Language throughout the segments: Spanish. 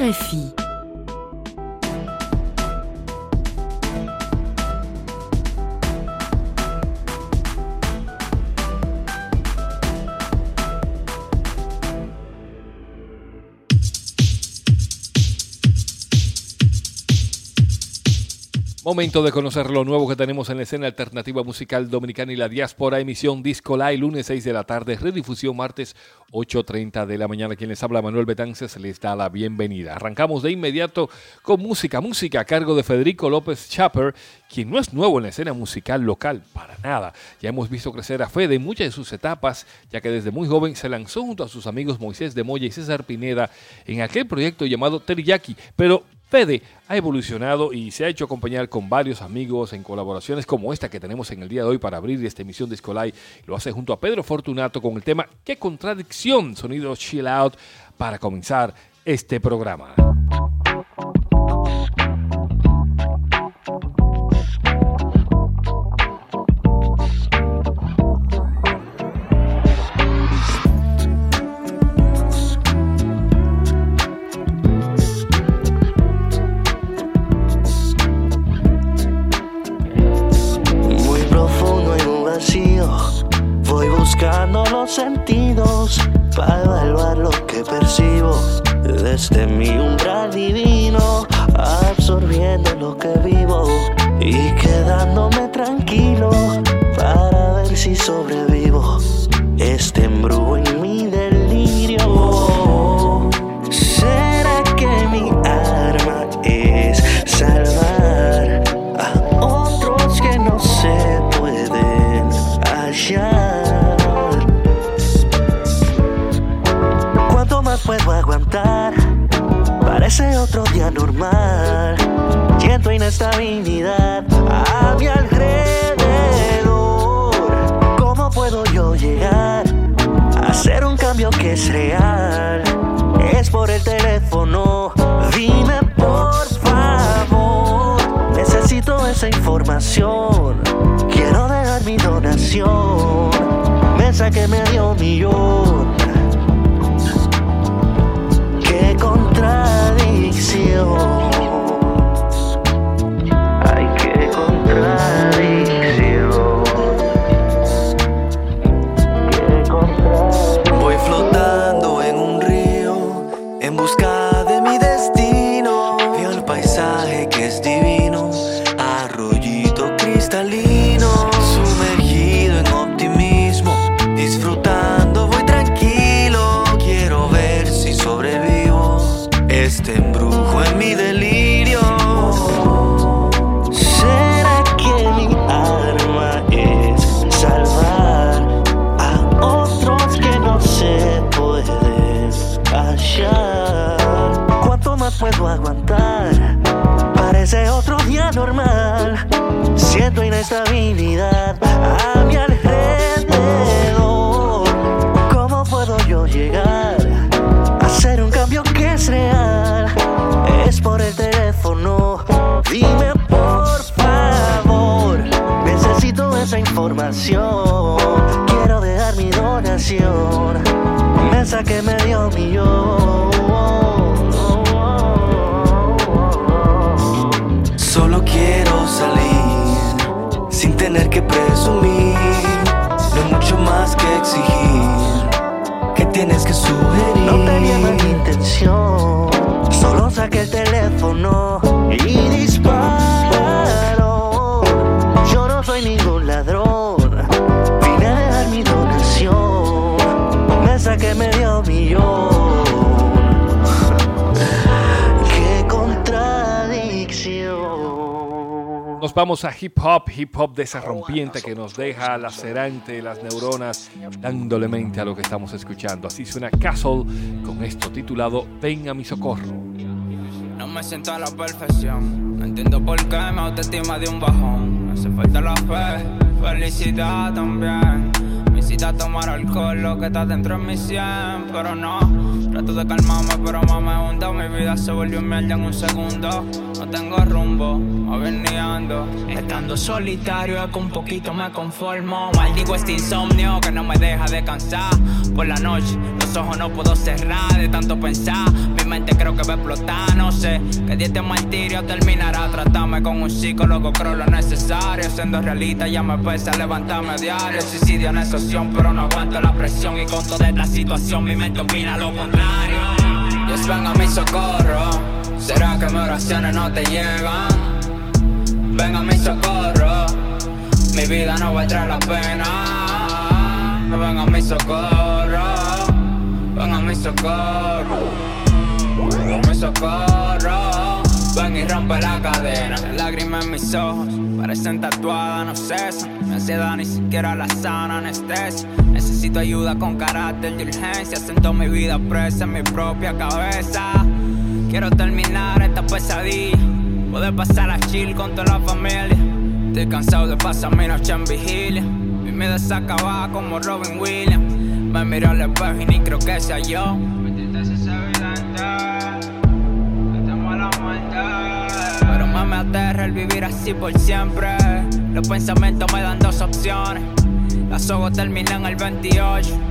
RFI. Momento de conocer lo nuevo que tenemos en la escena alternativa musical dominicana y la diáspora. Emisión Disco Live, lunes 6 de la tarde, redifusión martes 8.30 de la mañana. Quien les habla, Manuel Betances, les da la bienvenida. Arrancamos de inmediato con música, música a cargo de Federico López Chaper, quien no es nuevo en la escena musical local, para nada. Ya hemos visto crecer a Fede en muchas de sus etapas, ya que desde muy joven se lanzó junto a sus amigos Moisés de Moya y César Pineda en aquel proyecto llamado Teriyaki, pero Fede ha evolucionado y se ha hecho acompañar con varios amigos en colaboraciones como esta que tenemos en el día de hoy para abrir esta emisión de Escolai. Lo hace junto a Pedro Fortunato con el tema Qué contradicción, sonido chill out, para comenzar este programa. Sentidos para evaluar lo que percibo desde mi umbral divino, Esa información. Quiero dejar mi donación. Mensaje medio millón contradicción. Ay, qué contradicción. Inestabilidad exigir. Que tienes que sugerir. No tenía mala intención. Solo saqué el teléfono y disparo. Yo no soy ningún ladrón. Vine a dejar mi donación. Me saqué medio Nos vamos a hip hop, hip hop de esa rompiente que nos deja lacerante las neuronas, dándole mente a lo que estamos escuchando. Así suena Castle con esto titulado Ven a mi socorro. No me siento a la perfección. No entiendo por qué mi autoestima de un bajón. Me hace falta la fe, felicidad también. Me incita a tomar alcohol, lo que está dentro de mi 100. Pero no, trato de calmarme, pero más me hundo. Mi vida se volvió mierda en un segundo. No tengo rumbo, ando. Estando solitario, es que un poquito me conformo. Maldigo este insomnio que no me deja descansar. Por la noche, los ojos no puedo cerrar de tanto pensar. Mi mente creo que va a explotar, no sé. Que este martirio terminará. Tratarme con un psicólogo, creo lo necesario. Siendo realista, ya me pesa levantarme a diario. Suicidio no es opción, pero no aguanto la presión. Y con toda esta situación, mi mente opina lo contrario. Dios venga a mi socorro. ¿Será que mis oraciones no te llegan? Venga a mi socorro. Mi vida no valdrá la pena. Venga a mi socorro. Venga a mi socorro me socorro. Ven y rompe la cadena. Lágrimas en mis ojos parecen tatuadas, no cesan. Mi ansiedad ni siquiera la sana anestesia. Necesito ayuda con carácter de urgencia. Siento mi vida presa en mi propia cabeza. Quiero terminar esta pesadilla. Poder pasar a chill con toda la familia. Estoy cansado de pasar mi noche en vigilia. Mi vida se como Robin Williams. Me miro al espejo y ni creo que sea yo. Pero más me aterra el vivir así por siempre. Los pensamientos me dan dos opciones. Las ojos terminan el 28.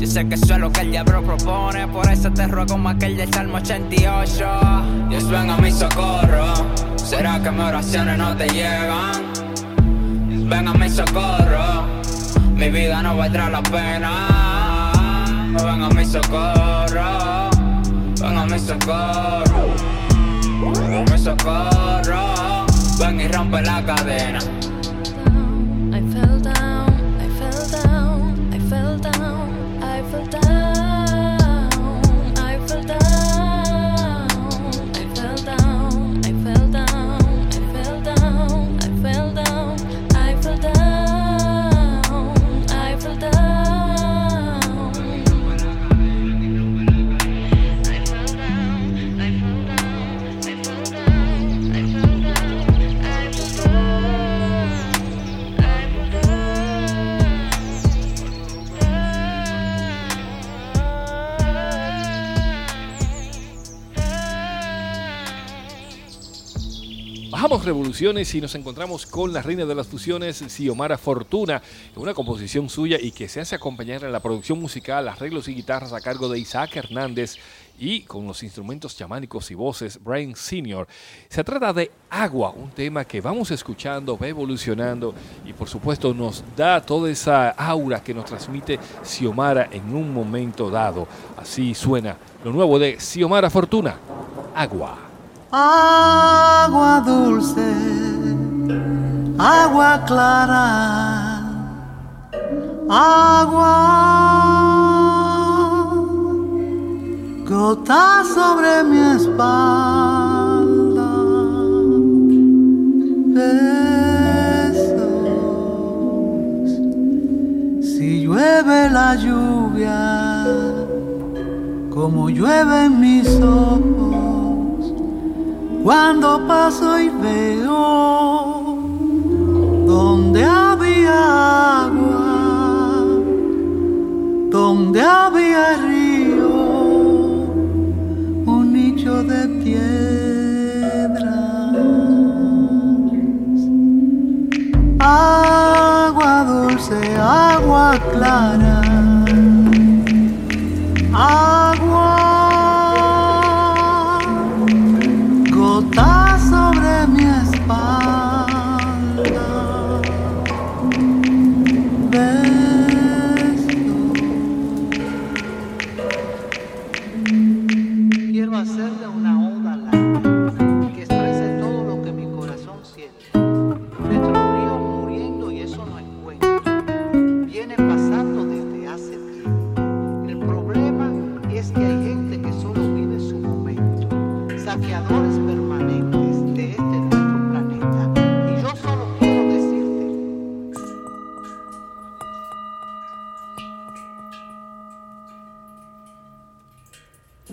Yo sé que eso es lo que el diablo propone. Por eso te ruego más que el del Salmo 88. Dios venga a mi socorro. ¿Será que mis oraciones no te llegan? Ven a mi socorro. Mi vida no valdrá la pena. Ven a mi socorro. Ven a mi socorro. Me socorro, ven y rompe la cadena. Revoluciones y nos encontramos con la reina de las fusiones, Xiomara Fortuna, una composición suya y que se hace acompañar en la producción musical, arreglos y guitarras a cargo de Isaac Hernández y con los instrumentos chamánicos y voces Brian Senior. Se trata de Agua, un tema que vamos escuchando, va evolucionando y por supuesto nos da toda esa aura que nos transmite Xiomara en un momento dado. Así suena lo nuevo de Xiomara Fortuna, Agua agua dulce, agua clara, agua, gota sobre mi espalda, besos, si llueve la lluvia, como llueve mis ojos cuando paso y veo donde había agua, donde había río, un nicho de piedras, agua dulce, agua clara, agua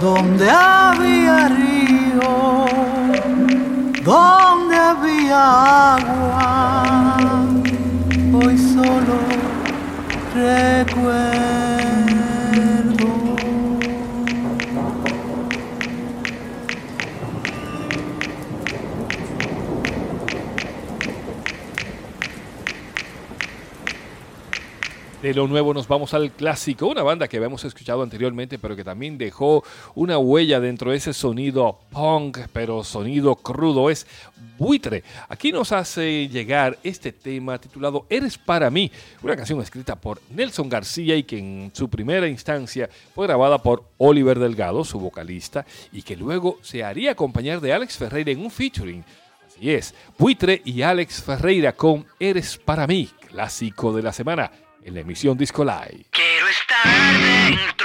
donde había río, donde había agua, hoy solo recuerdo. De lo nuevo nos vamos al clásico, una banda que habíamos escuchado anteriormente, pero que también dejó una huella dentro de ese sonido punk, pero sonido crudo, es Buitre. Aquí nos hace llegar este tema titulado Eres para mí, una canción escrita por Nelson García y que en su primera instancia fue grabada por Oliver Delgado, su vocalista, y que luego se haría acompañar de Alex Ferreira en un featuring. Así es, Buitre y Alex Ferreira con Eres para mí, clásico de la semana en la emisión Disco Live. Quiero estar dentro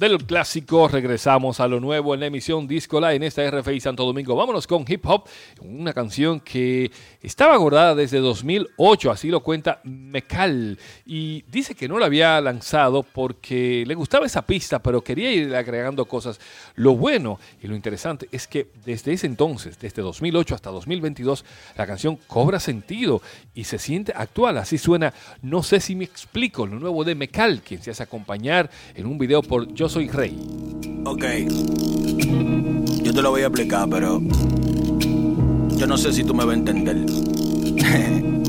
Del clásico regresamos a lo nuevo en la emisión Disco Live en esta RFI Santo Domingo. Vámonos con hip hop, una canción que estaba guardada desde 2008, así lo cuenta Mecal. Y dice que no la había lanzado porque le gustaba esa pista, pero quería ir agregando cosas. Lo bueno y lo interesante es que desde ese entonces, desde 2008 hasta 2022, la canción cobra sentido y se siente actual. Así suena, no sé si me explico, lo nuevo de Mecal, quien se hace acompañar en un video por Yo Soy Rey. Ok. Yo te lo voy a explicar, pero. Yo no sé si tú me vas a entender.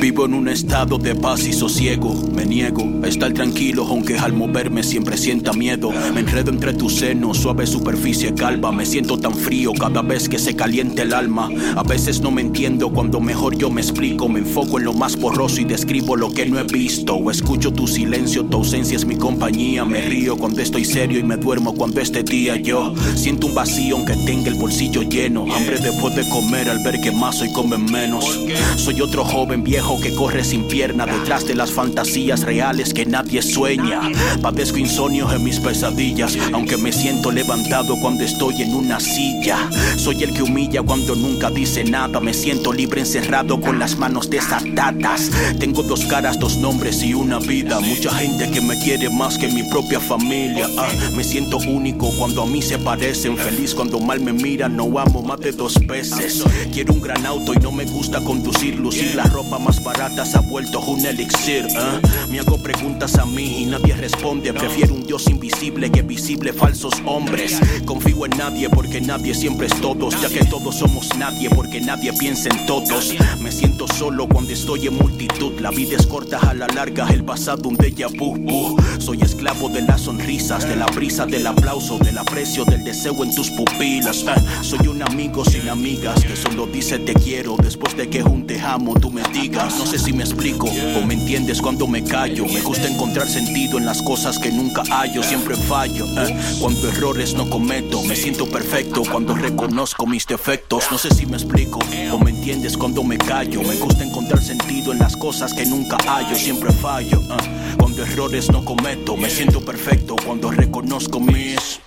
Vivo en un estado de paz y sosiego. Me niego a estar tranquilo, aunque al moverme siempre sienta miedo. Me enredo entre tus senos, suave superficie calva. Me siento tan frío cada vez que se caliente el alma. A veces no me entiendo cuando mejor yo me explico. Me enfoco en lo más borroso y describo lo que no he visto. O escucho tu silencio, tu ausencia es mi compañía. Me río cuando estoy serio y me duermo cuando este día yo siento un vacío aunque tenga el bolsillo lleno. Hambre después de comer al ver que más hoy comen menos. Soy otro joven viejo que corre sin pierna detrás de las fantasías reales que nadie sueña. Padezco insomnio en mis pesadillas, aunque me siento levantado cuando estoy en una silla. Soy el que humilla cuando nunca dice nada. Me siento libre encerrado con las manos desatadas. Tengo dos caras, dos nombres y una vida. Mucha gente que me quiere más que mi propia familia. Ah, me siento único cuando a mí se parecen. Feliz cuando mal me miran, no amo más de dos veces. Quiero un gran auto y no me gusta conducir. Lucir la ropa más barata se ha vuelto un elixir. ah. Me hago preguntas a mí y nadie responde. Prefiero un Dios invisible que visible falsos hombres. Confío en nadie porque nadie siempre es todos. Ya que todos somos nadie porque nadie piensa en todos. Me siento solo cuando estoy en multitud. La vida es corta a la larga, el pasado un déjà vu. vu. Soy esclavo de las sonrisas, de la brisa, del aplauso, del aprecio, del deseo en tus pupilas. Ah, soy un amigo sin amigas que solo dice te quiero después de que un te amo tú me digas. No sé si me explico o me entiendes cuando me callo. Me gusta encontrar sentido en las cosas que nunca hallo, siempre fallo. ah, Cuando errores no cometo, me siento perfecto cuando reconozco mis defectos. No sé si me explico o me entiendes cuando me callo. Me gusta encontrar sentido en las cosas que nunca hallo, siempre fallo. ah, Cuando errores no cometo, me siento perfecto cuando reconozco mis.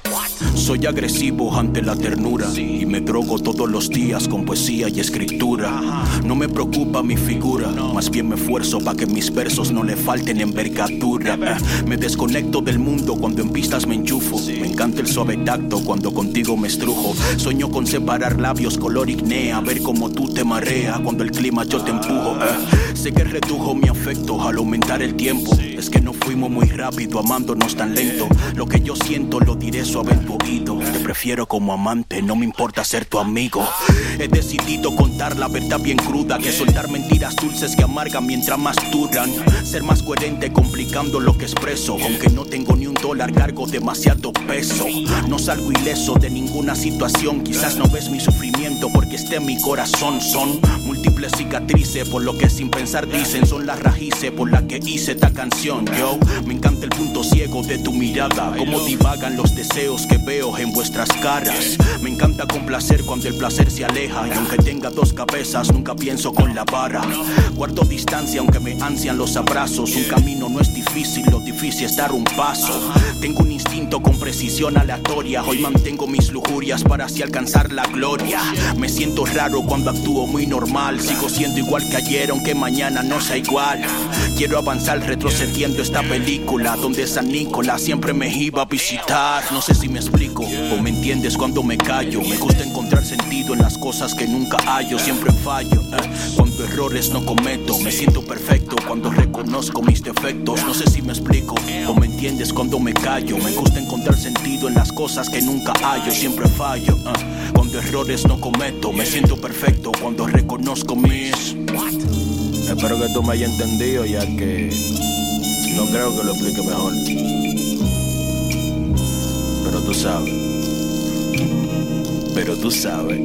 Soy agresivo ante la ternura y me drogo todos los días con poesía y escritura. No me preocupa mi figura, más bien me esfuerzo para que mis versos no le falten envergadura. Me desconecto del mundo cuando en pistas me enchufo. Me encanta el suave tacto cuando contigo me estrujo. Sueño con separar labios color ignea, ver cómo tú te marea cuando el clima yo te empujo. Eh, Sé que redujo mi afecto al aumentar el tiempo. Es que no fuimos muy rápido amándonos tan lento. Lo que yo siento lo diré suave en tu oído. Te prefiero como amante, no me importa ser tu amigo. He decidido contar la verdad bien cruda que soltar mentiras dulces que amargan mientras más duran. Ser más coherente complicando lo que expreso. Aunque no tengo ni un dólar, cargo demasiado peso. No salgo ileso de ninguna situación. Quizás no ves mi sufrimiento porque esté en mi corazón. Son múltiples cicatrices por lo que sin pensar dicen. Son las raíces por las que hice esta canción. Yo me encanta el punto ciego de tu mirada. Cómo divagan los deseos que veo en vuestras caras. Me encanta complacer cuando el placer se aleja. Y aunque tenga dos cabezas, nunca pienso con la vara. Guardo distancia aunque me ansian los abrazos. Un camino no es difícil, lo difícil es dar un paso. Tengo un instinto con precisión aleatoria. Hoy mantengo mis lujurias para así alcanzar la gloria. Me siento raro cuando actúo muy normal. Sigo siendo igual que ayer, aunque mañana no sea igual. Quiero avanzar retrocediendo esta película donde San Nicolás siempre me iba a visitar. No sé si me explico o me entiendes cuando me callo. Me gusta encontrar sentido en las cosas que nunca hallo, siempre fallo. Cuando errores no cometo, me siento perfecto cuando reconozco mis defectos. No sé si me explico o me entiendes cuando me callo. Me gusta encontrar sentido en las cosas que nunca hallo, siempre fallo. eh. Cuando errores no cometo, me siento perfecto cuando reconozco mis. Espero que tú me hayas entendido ya que no creo que lo explique mejor. Pero tú sabes. Pero tú sabes.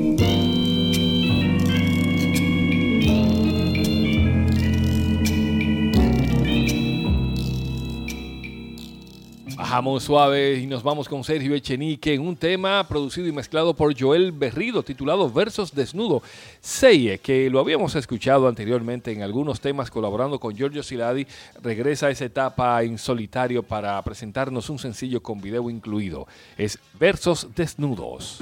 Bajamos suave y nos vamos con Sergio Echenique en un tema producido y mezclado por Joel Berrido titulado Versos Desnudo. Seye, que lo habíamos escuchado anteriormente en algunos temas colaborando con Giorgio Siladi, regresa a esa etapa en solitario para presentarnos un sencillo con video incluido. Es Versos Desnudos.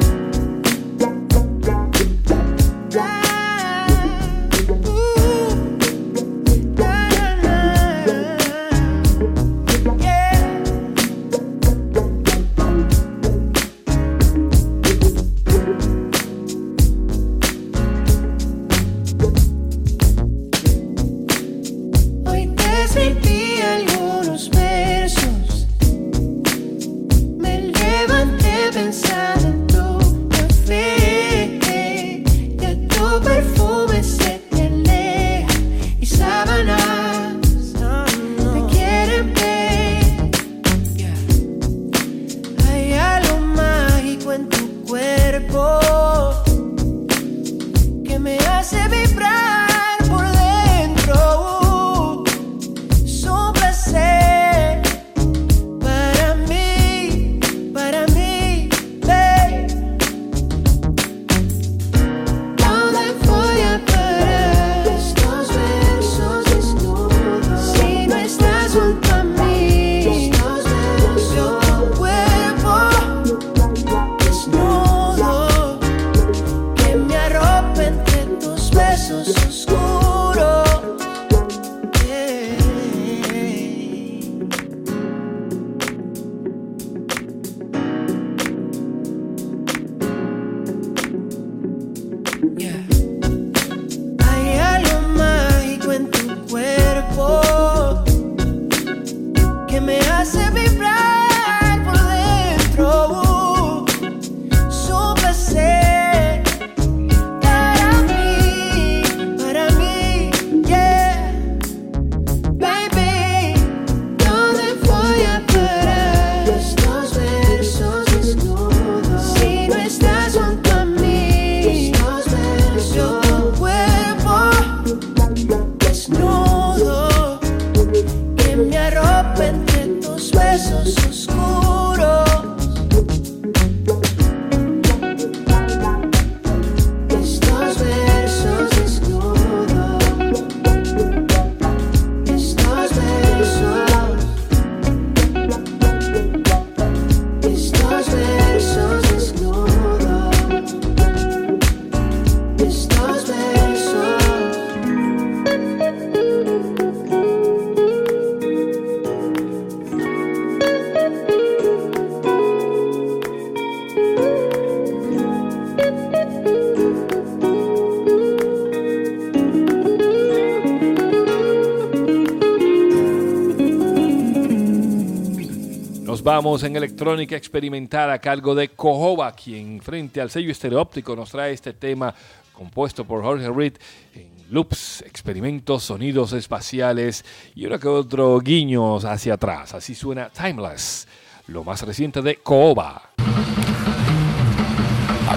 Vamos en electrónica experimental a cargo de Cojoba, quien frente al sello estereóptico nos trae este tema compuesto por Jorge Reed en loops, experimentos, sonidos espaciales y uno que otro guiños hacia atrás. Así suena Timeless, lo más reciente de Cohoba. I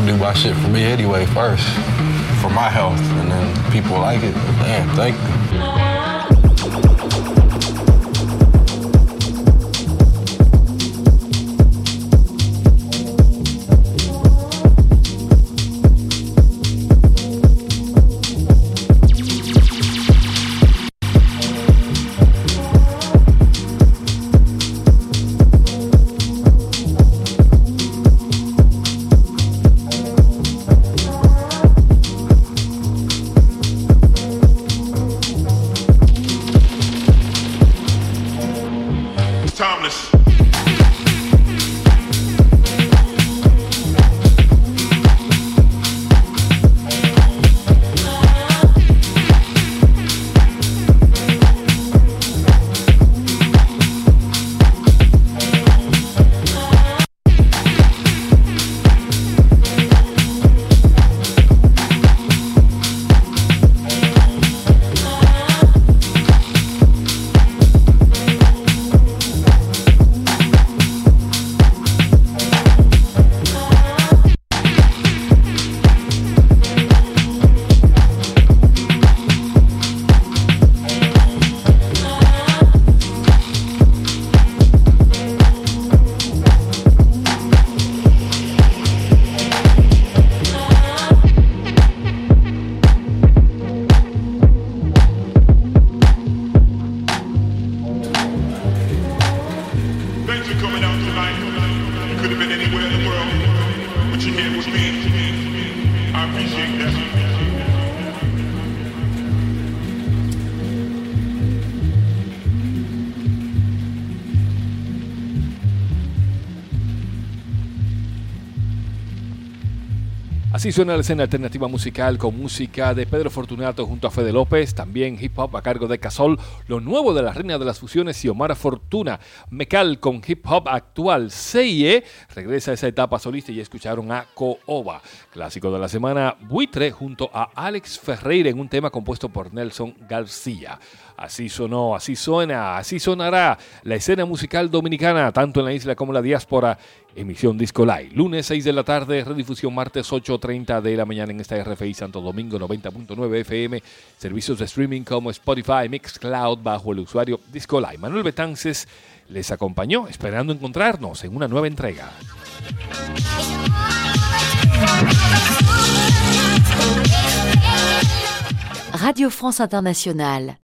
do my shit for me anyway first, for my health, and then people like it. Damn, thank you. Así suena la escena alternativa musical con música de Pedro Fortunato junto a Fede López, también hip hop a cargo de Casol, lo nuevo de la reina de las fusiones y Omar Fortuna, Mecal con hip hop actual, Seye regresa a esa etapa solista y escucharon a Cooba, clásico de la semana, Buitre junto a Alex Ferreira en un tema compuesto por Nelson García. Así sonó, así suena, así sonará la escena musical dominicana, tanto en la isla como en la diáspora. Emisión Disco Live, lunes 6 de la tarde, redifusión martes 8.30 de la mañana en esta RFI Santo Domingo 90.9 FM, servicios de streaming como Spotify, Mixcloud bajo el usuario Disco Live. Manuel Betances les acompañó, esperando encontrarnos en una nueva entrega. Radio France Internationale.